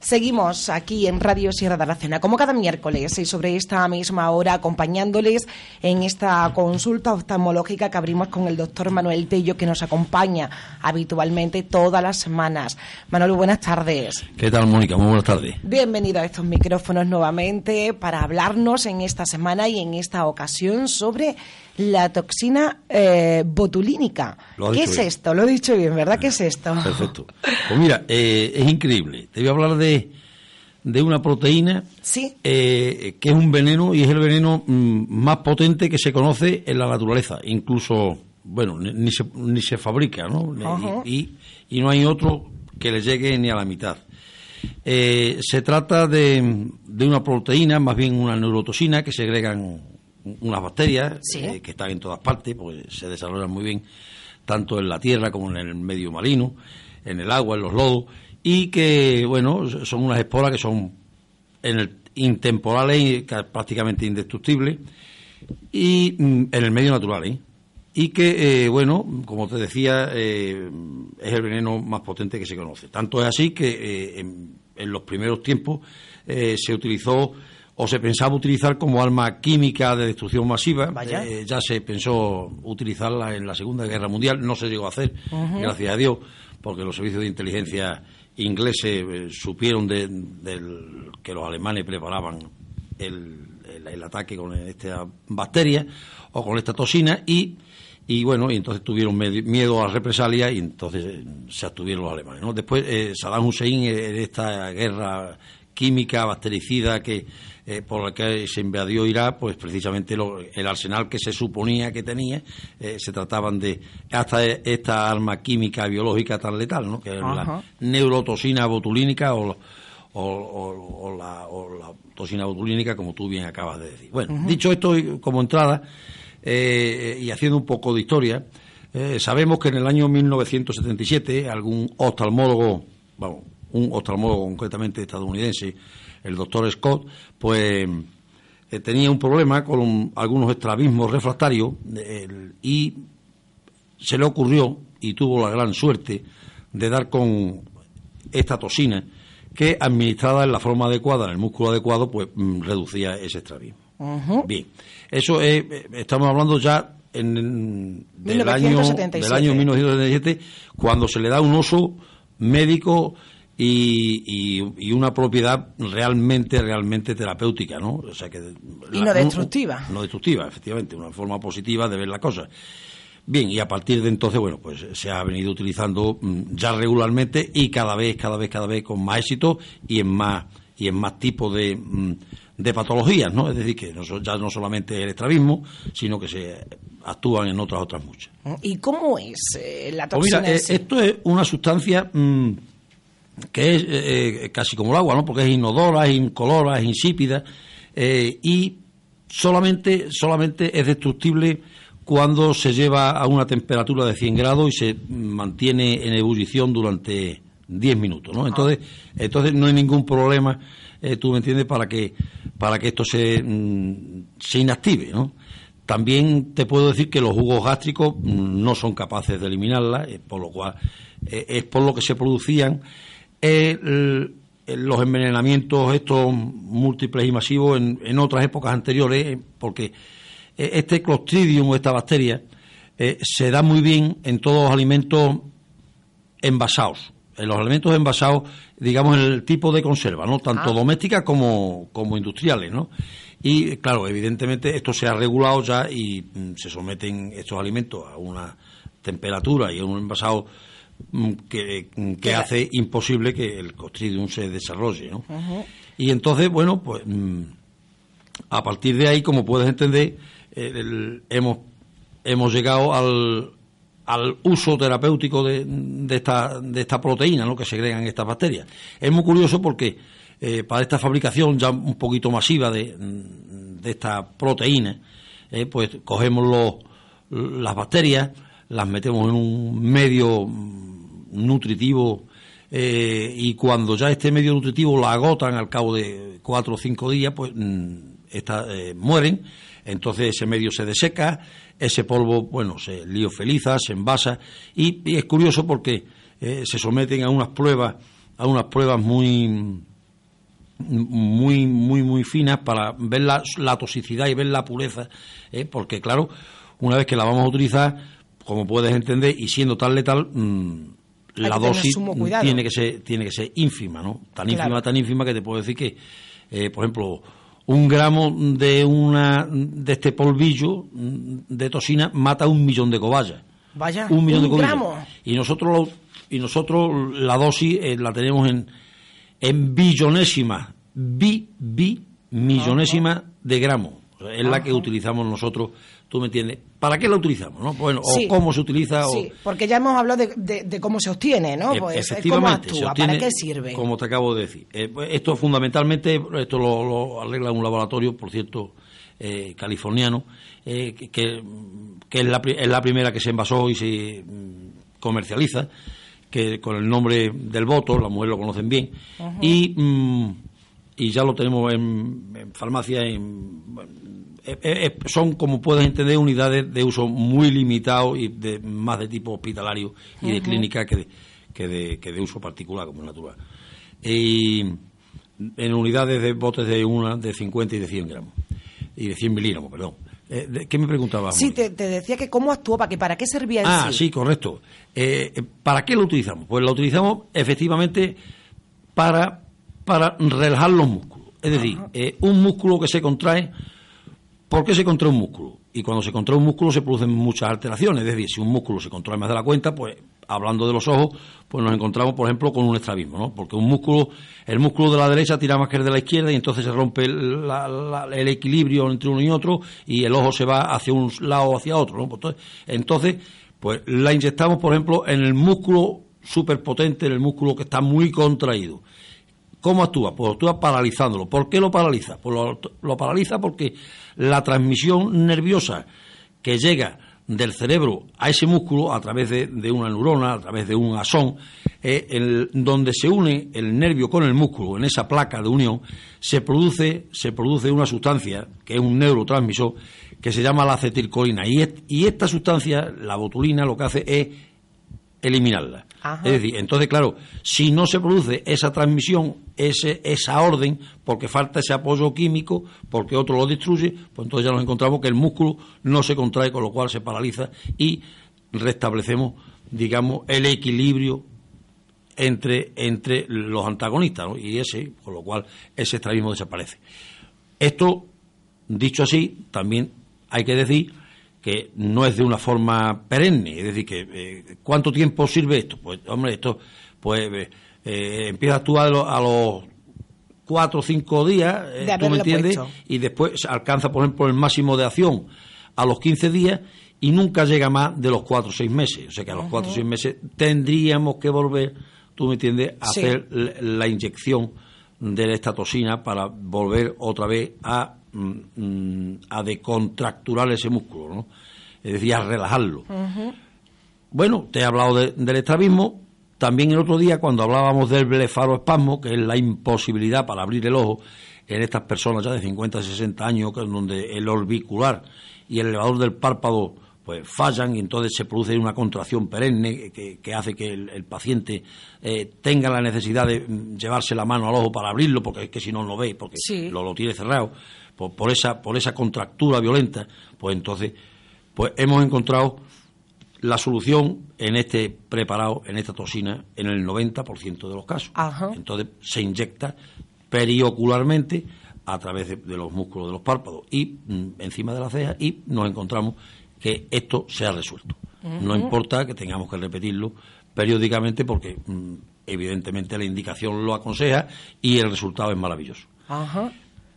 Seguimos aquí en Radio Sierra de Aracena, como cada miércoles y sobre esta misma hora, acompañándoles en esta consulta oftalmológica que abrimos con el doctor Manuel Tello, que nos acompaña habitualmente todas las semanas. Manuel, buenas tardes. ¿Qué tal, Mónica? Muy buenas tardes. Bienvenido a estos micrófonos nuevamente para hablarnos en esta semana y en esta ocasión sobre la toxina eh, botulínica. ¿Qué es esto? Lo he dicho bien, ¿verdad? ¿Qué es esto? Perfecto. Pues mira, eh, es increíble. Te voy a hablar de, de una proteína ¿Sí? Eh, que es un veneno y es el veneno mm, más potente que se conoce en la naturaleza. Incluso, bueno, ni, se, ni se fabrica, ¿no? Y, y, no hay otro que le llegue ni a la mitad. se trata de, de una proteína, más bien una neurotoxina, que segregan unas bacterias eh, que están en todas partes, porque se desarrollan muy bien tanto en la tierra como en el medio marino, en el agua, en los lodos, y que, bueno, son unas esporas que son en el, intemporales y prácticamente indestructibles, y mm, en el medio natural, ¿eh? y que, eh, bueno, como te decía, es el veneno más potente que se conoce. Tanto es así que en, en, los primeros tiempos se utilizó o se pensaba utilizar como arma química de destrucción masiva. Eh, ya se pensó utilizarla en la Segunda Guerra Mundial, no se llegó a hacer, gracias a Dios, porque los servicios de inteligencia ingleses eh, supieron de, que los alemanes preparaban el, ataque con esta bacteria o con esta toxina y y bueno, y entonces tuvieron miedo a la represalia y entonces eh, se abstuvieron los alemanes. Después Saddam Hussein en esta guerra química bactericida que eh, por la que se invadió Irak, pues precisamente el arsenal que se suponía que tenía, eh, se trataban de hasta esta arma química biológica tan letal, ¿no? que es la neurotoxina botulínica o, la, toxina botulínica, como tú bien acabas de decir. Bueno, dicho esto como entrada eh, y haciendo un poco de historia, sabemos que en el año 1977 algún oftalmólogo, bueno, un oftalmólogo concretamente estadounidense, el doctor Scott, pues eh, tenía un problema con algunos estrabismos refractarios y se le ocurrió y tuvo la gran suerte de dar con esta toxina que administrada en la forma adecuada, en el músculo adecuado, pues mm, reducía ese estrabismo. Bien, eso es, eh, estamos hablando ya en, del, año, del año 1977, cuando se le da un uso médico y, una propiedad realmente, realmente terapéutica, ¿no? O sea que y no destructiva. No, destructiva, efectivamente, una forma positiva de ver la cosa. Bien, y a partir de entonces, bueno, pues se ha venido utilizando mm, ya regularmente y cada vez, cada vez, cada vez con más éxito y en más y en más tipos de, mm, de patologías, ¿no? Es decir, que ya no solamente el estrabismo, sino que se actúan en otras otras muchas. ¿Y cómo es eh, la toxina? Pues mira, eh, esto es una sustancia mm, que es eh, eh, casi como el agua, ¿no? Porque es inodora, es incolora, es insípida eh, y solamente, solamente es destructible cuando se lleva a una temperatura de 100 grados y se mantiene en ebullición durante 10 minutos, ¿no? Entonces, entonces no hay ningún problema, tú me entiendes, para que, para que esto se, mm, se inactive, ¿no? También te puedo decir que los jugos gástricos no son capaces de eliminarla, por lo cual es por lo que se producían los envenenamientos estos múltiples y masivos en, otras épocas anteriores, eh, porque eh, este Clostridium o esta bacteria eh, se da muy bien en todos los alimentos envasados. En los alimentos envasados, digamos, en el tipo de conserva, ¿no? Tanto ah. domésticas como, como industriales, ¿no? Y, claro, evidentemente esto se ha regulado ya y mm, se someten estos alimentos a una temperatura y a un envasado que, que hace imposible que el Clostridium se desarrolle. ¿no? Y entonces, bueno, pues mm, a partir de ahí, como puedes entender, hemos, hemos llegado al, al uso terapéutico de, de, esta, de esta proteína ¿no? que segregan estas bacterias. Es muy curioso porque eh, para esta fabricación ya un poquito masiva de, de esta proteína, eh, pues cogemos los, las bacterias, las metemos en un medio nutritivo eh, y cuando ya este medio nutritivo la agotan al cabo de cuatro o cinco días, pues mm, mueren, entonces ese medio se deseca, ese polvo, bueno, se liofeliza, se envasa y, es curioso porque se someten a unas pruebas, a unas pruebas muy muy, muy, muy finas para ver la, toxicidad y ver la pureza, ¿eh? porque claro, una vez que la vamos a utilizar, como puedes entender, y siendo tan letal, mm, la dosis tiene que ser tiene que ser ínfima, ¿no? Tan ínfima, tan ínfima que te puedo decir que, eh, por ejemplo, un gramo de una de este polvillo mm, de toxina mata un millón de cobayas. Vaya, un millón de cobayas. Y nosotros y nosotros la dosis eh, la tenemos en en billonésima, bi, bi, millonésima de gramo. Es la que utilizamos nosotros, tú me entiendes. ¿Para qué la utilizamos? ¿no? Bueno, o cómo se utiliza. Sí, porque ya hemos hablado de, cómo se obtiene, ¿no? Pues, ¿Cómo actúa? ¿Para qué sirve? Como te acabo de decir. Eh, pues, esto fundamentalmente, esto lo, arregla un laboratorio, por cierto, eh, californiano, eh, que, es, la, es la primera que se envasó y se mm, comercializa que con el nombre del voto, la mujer lo conocen bien, y, mm, y ya lo tenemos en, farmacia, en, son, como puedes entender, unidades de uso muy limitado y de, más de tipo hospitalario y de clínica que de, que de, que de uso particular, como natural. Y en unidades de botes de una, de 50 y de 100 gramos, y de 100 miligramos, perdón. Eh, ¿Qué me preguntabas? Sí, te, decía que cómo actuaba, que para qué servía Ah, sí, correcto. Eh, ¿Para qué lo utilizamos? Pues lo utilizamos efectivamente para, para relajar los músculos. Es decir, eh, un músculo que se contrae, ¿por qué se contrae un músculo? Y cuando se contrae un músculo se producen muchas alteraciones. Es decir, si un músculo se contrae más de la cuenta, pues hablando de los ojos, pues nos encontramos, por ejemplo, con un estrabismo, ¿no? Porque un músculo, el músculo de la derecha tira más que el de la izquierda y entonces se rompe el, equilibrio entre uno y otro y el ojo se va hacia un lado o hacia otro, ¿no? Pues entonces, pues la inyectamos, por ejemplo, en el músculo superpotente, en el músculo que está muy contraído. ¿Cómo actúa? Pues actúa paralizándolo. ¿Por qué lo paraliza? Pues lo, paraliza porque la transmisión nerviosa que llega del cerebro a ese músculo a través de, una neurona, a través de un asón, eh, donde se une el nervio con el músculo, en esa placa de unión, se produce, se produce una sustancia, que es un neurotransmisor, que se llama la acetilcolina. Y esta sustancia, la botulina, lo que hace es eliminarla. Es decir, entonces, claro, si no se produce esa transmisión, ese, esa orden, porque falta ese apoyo químico, porque otro lo destruye, pues entonces ya nos encontramos que el músculo no se contrae, con lo cual se paraliza y restablecemos, digamos, el equilibrio entre, entre los antagonistas, ¿no? y ese, con lo cual ese estrabismo desaparece. Esto, dicho así, también hay que decir que no es de una forma perenne, es decir, que eh, ¿cuánto tiempo sirve esto? Pues, hombre, esto pues eh, eh, empieza a actuar a los cuatro o cinco días, ¿tú me entiendes? Y después alcanza, por ejemplo, el máximo de acción a los 15 días y nunca llega más de los cuatro o seis meses. O sea que a los cuatro o seis meses tendríamos que volver, tú me entiendes, a hacer la inyección de la estatosina para volver otra vez a Mm, mm, a decontracturar ese músculo, ¿no? Es decir, a relajarlo. Bueno, te he hablado del estrabismo. También el otro día, cuando hablábamos del blefaroespasmo, que es la imposibilidad para abrir el ojo en estas personas ya de 50, 60 años, donde el orbicular y el elevador del párpado pues fallan y entonces se produce una contracción perenne que, hace que el, paciente eh, tenga la necesidad de mm, llevarse la mano al ojo para abrirlo, porque es que si no lo ve, porque lo, lo tiene cerrado por, esa, por esa contractura violenta, pues entonces pues hemos encontrado la solución en este preparado, en esta toxina, en el 90% de los casos. Entonces se inyecta periocularmente a través de, los músculos de los párpados y mm, encima de la ceja y nos encontramos que esto se ha resuelto. No importa que tengamos que repetirlo periódicamente porque mm, evidentemente la indicación lo aconseja y el resultado es maravilloso.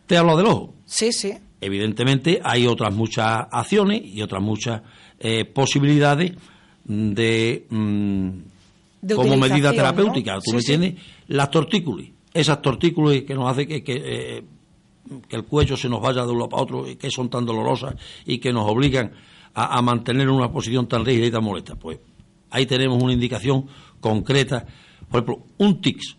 Te hablo del ojo. Sí, sí. Evidentemente hay otras muchas acciones y otras muchas eh, posibilidades de, mm, como medida terapéutica, ¿tú me entiendes? Las tortícolis. esas tortículas que nos hace que, que, el cuello se nos vaya de uno para otro y que son tan dolorosas y que nos obligan a, a mantener una posición tan rígida y tan molesta. Pues ahí tenemos una indicación concreta. Por ejemplo, un tics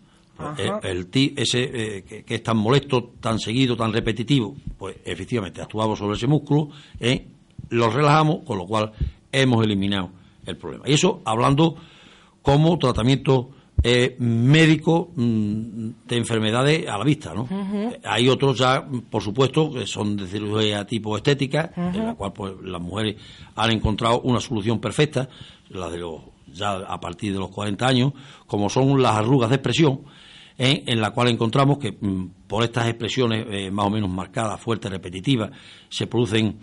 eh, el, el ese eh, que, es tan molesto, tan seguido, tan repetitivo, pues efectivamente actuamos sobre ese músculo, eh, lo relajamos, con lo cual hemos eliminado el problema. Y eso hablando como tratamiento médico mm, de enfermedades a la vista, ¿no? Hay otros ya, por supuesto, que son de cirugía tipo estética, en la cual pues las mujeres han encontrado una solución perfecta, la de los ya a partir de los 40 años, como son las arrugas de expresión, ¿eh? en la cual encontramos que mm, por estas expresiones eh, más o menos marcadas, fuertes, repetitivas, se producen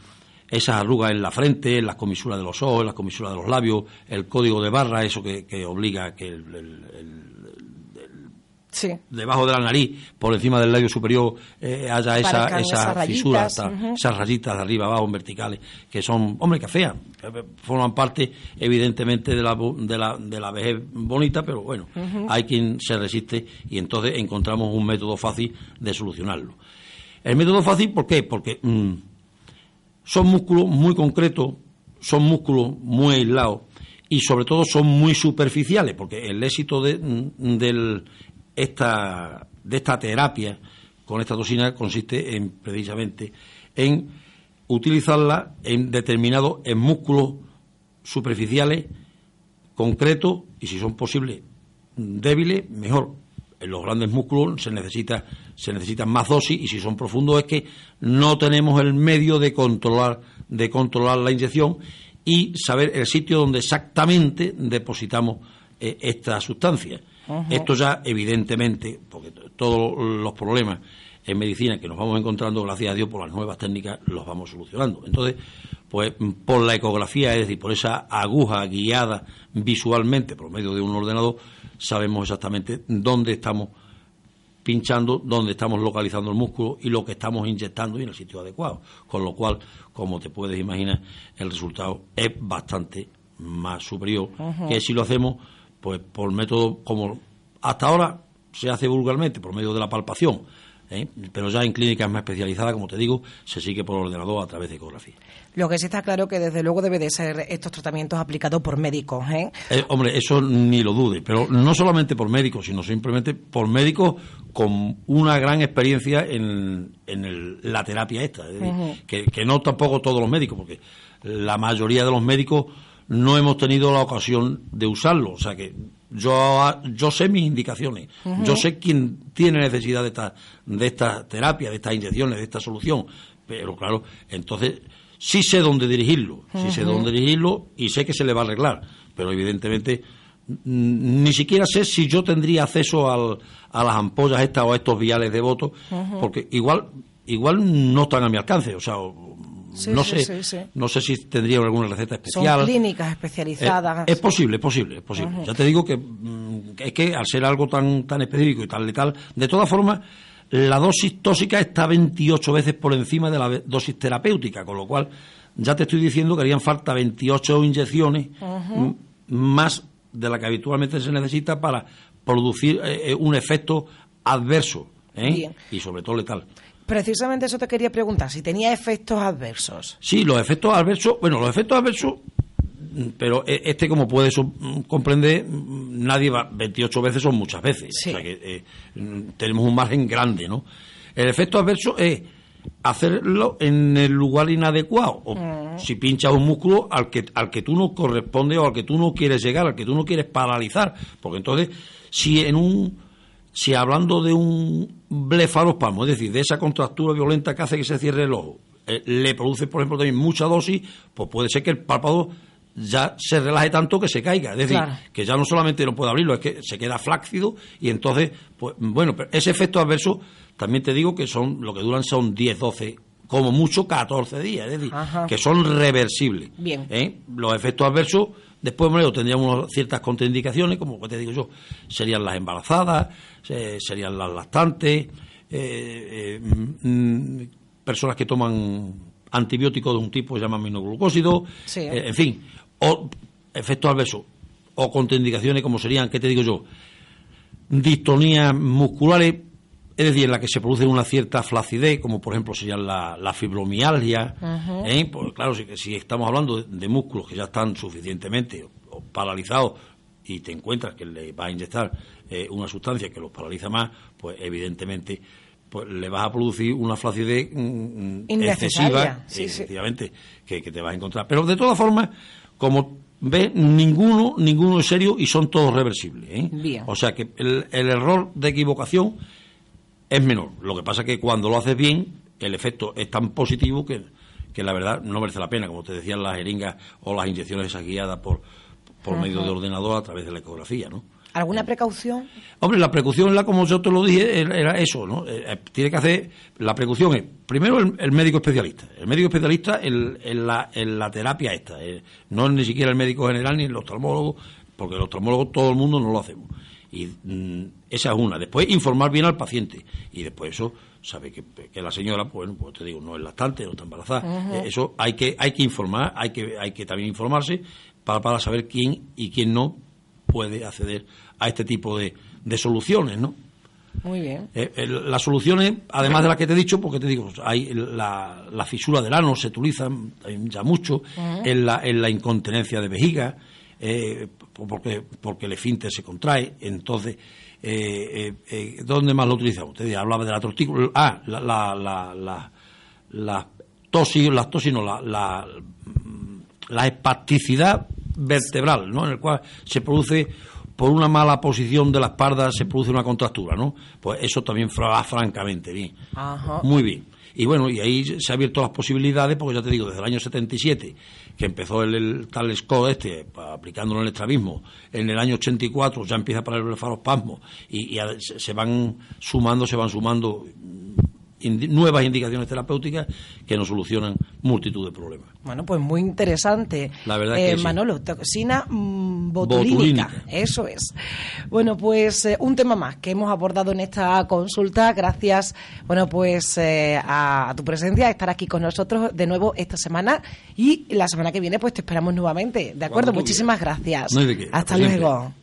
esas arrugas en la frente, en las comisuras de los ojos, en las comisuras de los labios, el código de barra, eso que, obliga a que el, debajo de la nariz, por encima del labio superior, eh, haya esa, esa fisura, esas rayitas de arriba abajo en verticales, que son, hombre, que feas, forman parte evidentemente de la, de la, de la vejez bonita, pero bueno, hay quien se resiste y entonces encontramos un método fácil de solucionarlo. El método fácil, ¿por qué? Porque mm, son músculos muy concretos, son músculos muy aislados y sobre todo son muy superficiales, porque el éxito de, mm, esta, de esta terapia con esta toxina consiste en precisamente en utilizarla en determinados en músculos superficiales concretos y si son posibles débiles mejor en los grandes músculos se necesita se necesitan más dosis y si son profundos es que no tenemos el medio de controlar de controlar la inyección y saber el sitio donde exactamente depositamos eh, esta sustancia esto ya, evidentemente, porque todos los problemas en medicina que nos vamos encontrando, gracias a Dios, por las nuevas técnicas, los vamos solucionando. Entonces, pues por la ecografía, es decir, por esa aguja guiada visualmente por medio de un ordenador, sabemos exactamente dónde estamos pinchando, dónde estamos localizando el músculo y lo que estamos inyectando y en el sitio adecuado. Con lo cual, como te puedes imaginar, el resultado es bastante más superior que si lo hacemos pues por método como hasta ahora se hace vulgarmente, por medio de la palpación, ¿eh? pero ya en clínicas más especializadas, como te digo, se sigue por ordenador a través de ecografía. Lo que sí está claro que desde luego debe de ser estos tratamientos aplicados por médicos. ¿eh? eh hombre, eso ni lo dude, pero no solamente por médicos, sino simplemente por médicos con una gran experiencia en, la terapia esta. que, que no tampoco todos los médicos, porque la mayoría de los médicos no hemos tenido la ocasión de usarlo. O sea que yo, yo sé mis indicaciones, yo sé quién tiene necesidad de esta, de esta terapia, de estas inyecciones, de esta solución. Pero claro, entonces sí sé dónde dirigirlo, sí sé dónde dirigirlo y sé que se le va a arreglar. Pero evidentemente ni siquiera sé si yo tendría acceso al, a las ampollas estas o a estos viales de voto, porque igual igual no están a mi alcance, o sea, no sé no sé si tendría alguna receta especial. Son clínicas especializadas. es posible, es posible, es posible. Ya te digo que mm, es que al ser algo tan tan específico y tal letal, de todas formas la dosis tóxica está 28 veces por encima de la dosis terapéutica, con lo cual ya te estoy diciendo que harían falta 28 inyecciones más de la que habitualmente se necesita para producir eh, eh, un efecto adverso ¿eh? y sobre todo letal. Precisamente eso te quería preguntar, si tenía efectos adversos. Sí, los efectos adversos, bueno, los efectos adversos, pero e, este, como puedes comprender, nadie va, 28 veces son muchas veces. O sea que eh, tenemos un margen grande, ¿no? El efecto adverso es hacerlo en el lugar inadecuado. O mm. si pinchas un músculo al que, al que tú no corresponde o al que tú no quieres llegar, al que tú no quieres paralizar. Porque entonces, si en un si hablando de un blefarospasmo, es decir, de esa contractura violenta que hace que se cierre el ojo, eh, le produce, por ejemplo, también mucha dosis, pues puede ser que el párpado ya se relaje tanto que se caiga. Es decir, que ya no solamente no puede abrirlo, es que se queda flácido y entonces, pues bueno, pero ese efecto adverso, también te digo que son, lo que duran son 10, 12, como mucho 14 días, es decir, que son reversibles. Bien. ¿eh? Los efectos adversos Después, bueno, tendríamos ciertas contraindicaciones, como te digo yo, serían las embarazadas, serían las lactantes, eh, eh, mm, personas que toman antibióticos de un tipo que se llama aminoglucósido, eh, en fin, o efectos adversos, o contraindicaciones como serían, ¿qué te digo yo? distonías musculares, es decir, en la que se produce una cierta flacidez, como por ejemplo serían la, la fibromialgia. ¿eh? Pues claro, si, si, estamos hablando de, músculos que ya están suficientemente paralizados y te encuentras que le va a inyectar eh, una sustancia que los paraliza más, pues evidentemente pues le vas a producir una flacidez mm, mm, excesiva, efectivamente, Que, te vas a encontrar. Pero de todas formas, como ves, ninguno, ninguno es serio y son todos reversibles. ¿eh? O sea que el, error de equivocación es menor. Lo que pasa es que cuando lo haces bien, el efecto es tan positivo que, que la verdad no merece la pena, como te decían las jeringas o las inyecciones esas guiadas por, por medio de ordenador a través de la ecografía, ¿no? ¿Alguna precaución? Hombre, la precaución, la, como yo te lo dije, era eso, ¿no? Eh, eh, tiene que hacer, la precaución es, primero, el, médico especialista. El médico especialista en, la, en la terapia esta. Eh, no es ni siquiera el médico general ni el oftalmólogo, porque el oftalmólogo todo el mundo no lo hacemos. Y mm, esa es una. Después, informar bien al paciente. Y después eso, sabe que, la señora, pues, pues te digo, no es lactante, no está embarazada. Eso hay que, hay que informar, hay que, hay que también informarse para, para saber quién y quién no puede acceder a este tipo de, de soluciones, ¿no? Muy bien. Eh, las soluciones, además de las que te he dicho, porque te digo, hay la, la fisura del ano se utiliza ya mucho, en, la, en la incontinencia de vejiga, eh, porque, porque el esfínter se contrae, entonces, eh, eh, ¿dónde más lo utilizamos? Te hablaba de la tortícola, ah, la, la, la, la, la tosis, la tosis no, la, la, la espasticidad vertebral, ¿no? En el cual se produce por una mala posición de la espalda se produce una contractura, ¿no? Pues eso también va francamente bien. Muy bien. Y bueno, y ahí se han abierto las posibilidades, porque ya te digo, desde el año 77, que empezó el, tal Scott este, aplicándolo en el estrabismo, en el año 84 ya empieza para el blefarospasmo, y, y se van sumando, se van sumando nuevas indicaciones terapéuticas que nos solucionan multitud de problemas. Bueno, pues muy interesante. La verdad que eh, Manolo, toxina mm, botulínica, Eso es. Bueno, pues eh, un tema más que hemos abordado en esta consulta. Gracias, bueno, pues eh, a, tu presencia, estar aquí con nosotros de nuevo esta semana y la semana que viene pues te esperamos nuevamente. ¿De acuerdo? Muchísimas gracias. Hasta luego. ¿No